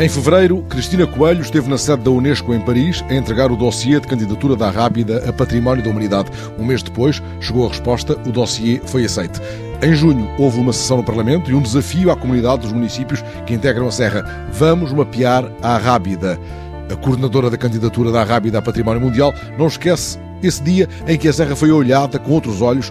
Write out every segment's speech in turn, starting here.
Em fevereiro, Cristina Coelho esteve na sede da Unesco em Paris a entregar o dossiê de candidatura da Rábida a Património da Humanidade. Um mês depois, chegou a resposta, o dossiê foi aceite. Em junho, houve uma sessão no Parlamento e um desafio à comunidade dos municípios que integram a Serra. Vamos mapear a Rábida. A coordenadora da candidatura da Rábida a Património Mundial não esquece esse dia em que a Serra foi olhada com outros olhos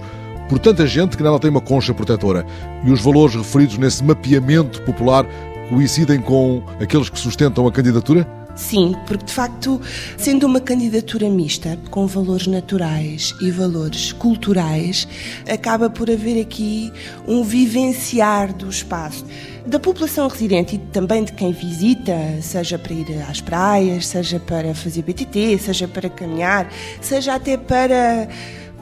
por tanta gente que nela tem uma concha protetora. E os valores referidos nesse mapeamento popular coincidem com aqueles que sustentam a candidatura? Sim, porque de facto, sendo uma candidatura mista, com valores naturais e valores culturais, acaba por haver aqui um vivenciar do espaço da população residente e também de quem visita, seja para ir às praias, seja para fazer BTT, seja para caminhar, seja até para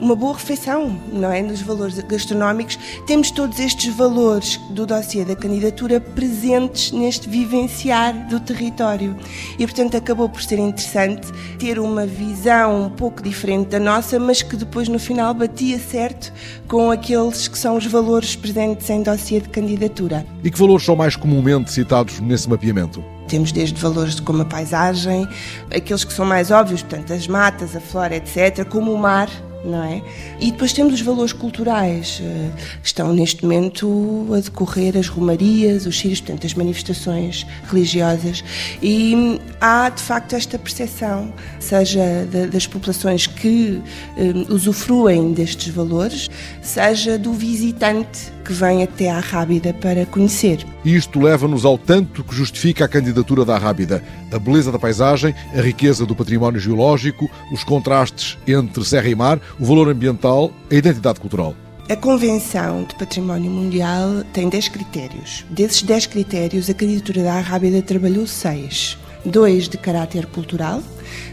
uma boa refeição, não é? Nos valores gastronómicos, temos todos estes valores do dossiê da candidatura presentes neste vivenciar do território. E, portanto, acabou por ser interessante ter uma visão um pouco diferente da nossa, mas que depois, no final, batia certo com aqueles que são os valores presentes em dossiê de candidatura. E que valores são mais comumente citados nesse mapeamento? Temos desde valores como a paisagem, aqueles que são mais óbvios, portanto, as matas, a flora, etc., como o mar, não é? E depois temos os valores culturais. Eh, estão neste momento a decorrer as romarias, os sírios, portanto, as manifestações religiosas. E há, de facto, esta percepção, seja das populações que um, usufruem destes valores, seja do visitante que vem até à Rábida para conhecer. Isto leva-nos ao tanto que justifica a candidatura da Rábida: a beleza da paisagem, a riqueza do património geológico, os contrastes entre serra e mar, o valor ambiental, a identidade cultural. A Convenção de Património Mundial tem 10 critérios. Desses 10 critérios, a candidatura da Rábida trabalhou seis. Dois de caráter cultural,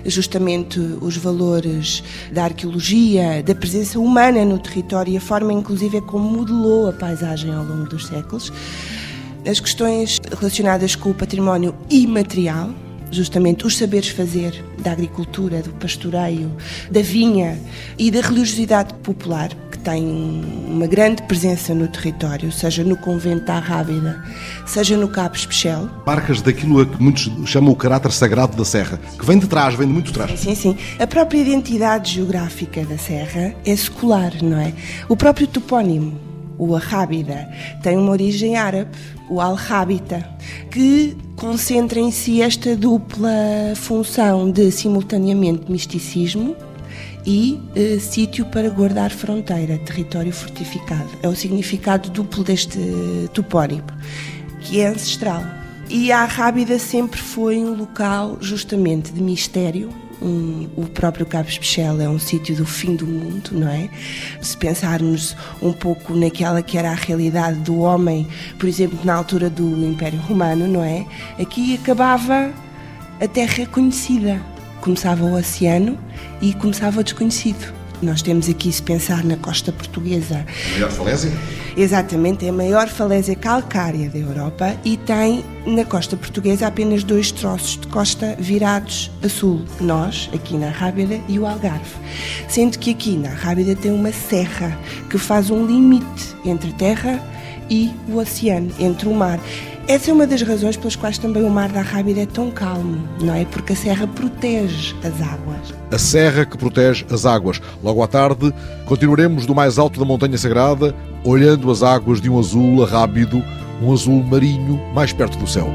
justamente os valores da arqueologia, da presença humana no território e a forma, inclusive, como modelou a paisagem ao longo dos séculos. As questões relacionadas com o património imaterial, justamente os saberes fazer da agricultura, do pastoreio, da vinha e da religiosidade popular, tem uma grande presença no território, seja no convento da Rábida, seja no Cabo Especial. Marcas daquilo a que muitos chamam o caráter sagrado da Serra, que vem de trás, vem de muito trás. Sim, sim. A própria identidade geográfica da Serra é secular, não é? O próprio topónimo, o Arrábida, tem uma origem árabe, o Al-Hábita, que concentra em si esta dupla função de simultaneamente misticismo e eh, sítio para guardar fronteira, território fortificado. É o significado duplo deste topónimo, que é ancestral. E a Rábida sempre foi um local justamente de mistério, um, o próprio Cabo Especial é um sítio do fim do mundo, não é? Se pensarmos um pouco naquela que era a realidade do homem, por exemplo, na altura do Império Romano, não é? Aqui acabava a terra conhecida. Começava o oceano e começava o desconhecido. Nós temos aqui, se pensar na costa portuguesa. A maior falésia? Exatamente, é a maior falésia calcária da Europa e tem na costa portuguesa apenas dois troços de costa virados a sul. Nós, aqui na Rábida e o Algarve. Sendo que aqui na Rábida tem uma serra que faz um limite entre a terra e o oceano, entre o mar. Essa é uma das razões pelas quais também o Mar da Rábida é tão calmo, não é? Porque a serra protege as águas. A serra que protege as águas. Logo à tarde, continuaremos do mais alto da Montanha Sagrada, olhando as águas de um azul rápido, um azul marinho mais perto do céu.